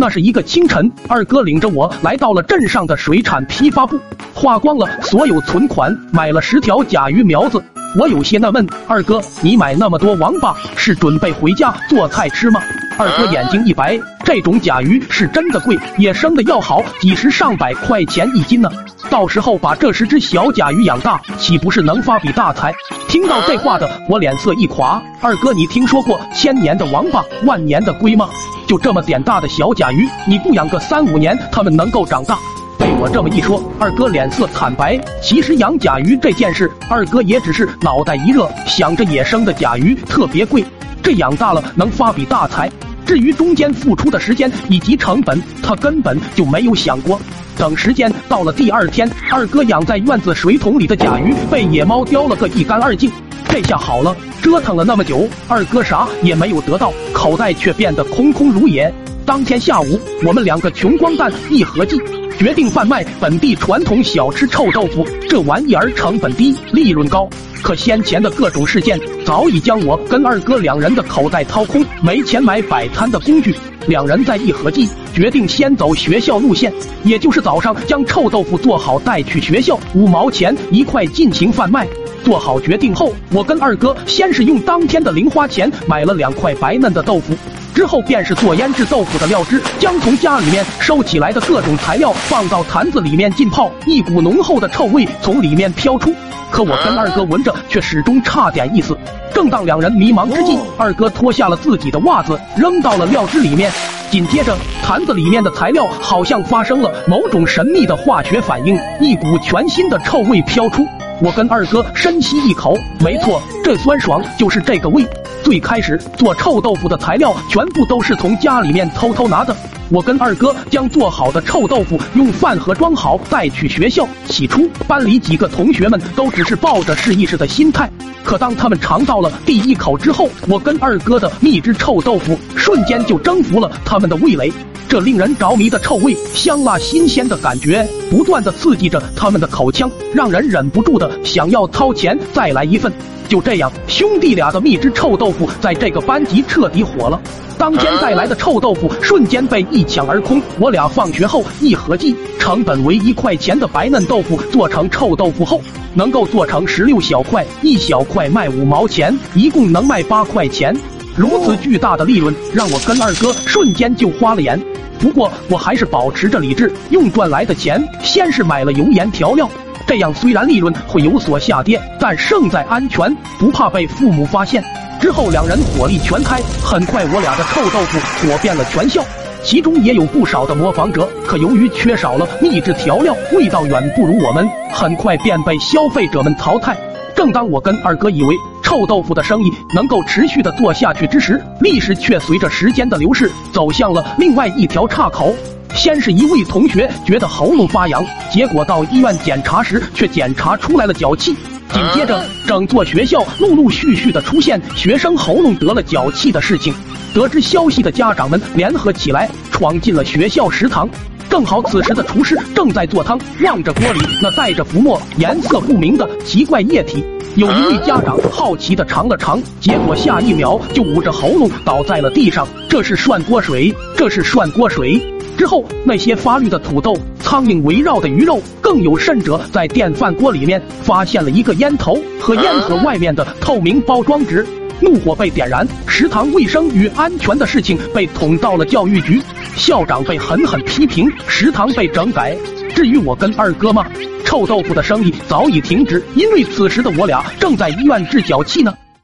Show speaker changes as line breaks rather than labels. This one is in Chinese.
那是一个清晨，二哥领着我来到了镇上的水产批发部，花光了所有存款，买了十条甲鱼苗子。我有些纳闷，二哥，你买那么多王八是准备回家做菜吃吗？二哥眼睛一白，这种甲鱼是真的贵，野生的要好几十上百块钱一斤呢。到时候把这十只小甲鱼养大，岂不是能发笔大财？听到这话的我脸色一垮。二哥，你听说过千年的王八，万年的龟吗？就这么点大的小甲鱼，你不养个三五年，它们能够长大？被我这么一说，二哥脸色惨白。其实养甲鱼这件事，二哥也只是脑袋一热，想着野生的甲鱼特别贵，这养大了能发笔大财。至于中间付出的时间以及成本，他根本就没有想过。等时间到了第二天，二哥养在院子水桶里的甲鱼被野猫叼了个一干二净。这下好了，折腾了那么久，二哥啥也没有得到，口袋却变得空空如也。当天下午，我们两个穷光蛋一合计，决定贩卖本地传统小吃臭豆腐。这玩意儿成本低，利润高。可先前的各种事件早已将我跟二哥两人的口袋掏空，没钱买摆摊的工具。两人再一合计，决定先走学校路线，也就是早上将臭豆腐做好带去学校，五毛钱一块进行贩卖。做好决定后，我跟二哥先是用当天的零花钱买了两块白嫩的豆腐。之后便是做腌制豆腐的料汁，将从家里面收起来的各种材料放到坛子里面浸泡，一股浓厚的臭味从里面飘出。可我跟二哥闻着却始终差点意思。正当两人迷茫之际，二哥脱下了自己的袜子扔到了料汁里面，紧接着坛子里面的材料好像发生了某种神秘的化学反应，一股全新的臭味飘出。我跟二哥深吸一口，没错，这酸爽就是这个味。最开始做臭豆腐的材料全部都是从家里面偷偷拿的。我跟二哥将做好的臭豆腐用饭盒装好带去学校。起初班里几个同学们都只是抱着试一试的心态，可当他们尝到了第一口之后，我跟二哥的秘制臭豆腐瞬间就征服了他们的味蕾。这令人着迷的臭味，香辣新鲜的感觉，不断的刺激着他们的口腔，让人忍不住的想要掏钱再来一份。就这样，兄弟俩的秘制臭豆腐在这个班级彻底火了。当天带来的臭豆腐瞬间被一抢而空。我俩放学后一合计，成本为一块钱的白嫩豆腐做成臭豆腐后，能够做成十六小块，一小块卖五毛钱，一共能卖八块钱。如此巨大的利润，让我跟二哥瞬间就花了眼。不过我还是保持着理智，用赚来的钱先是买了油盐调料。这样虽然利润会有所下跌，但胜在安全，不怕被父母发现。之后两人火力全开，很快我俩的臭豆腐火遍了全校，其中也有不少的模仿者。可由于缺少了秘制调料，味道远不如我们，很快便被消费者们淘汰。正当我跟二哥以为臭豆腐的生意能够持续的做下去之时，历史却随着时间的流逝走向了另外一条岔口。先是一位同学觉得喉咙发痒，结果到医院检查时却检查出来了脚气。紧接着，整座学校陆陆续续的出现学生喉咙得了脚气的事情。得知消息的家长们联合起来，闯进了学校食堂。正好此时的厨师正在做汤，望着锅里那带着浮沫、颜色不明的奇怪液体，有一位家长好奇的尝了尝，结果下一秒就捂着喉咙倒在了地上。这是涮锅水，这是涮锅水。之后，那些发绿的土豆、苍蝇围绕的鱼肉，更有甚者，在电饭锅里面发现了一个烟头和烟盒外面的透明包装纸，怒火被点燃，食堂卫生与安全的事情被捅到了教育局，校长被狠狠批评，食堂被整改。至于我跟二哥吗，臭豆腐的生意早已停止，因为此时的我俩正在医院治脚气呢。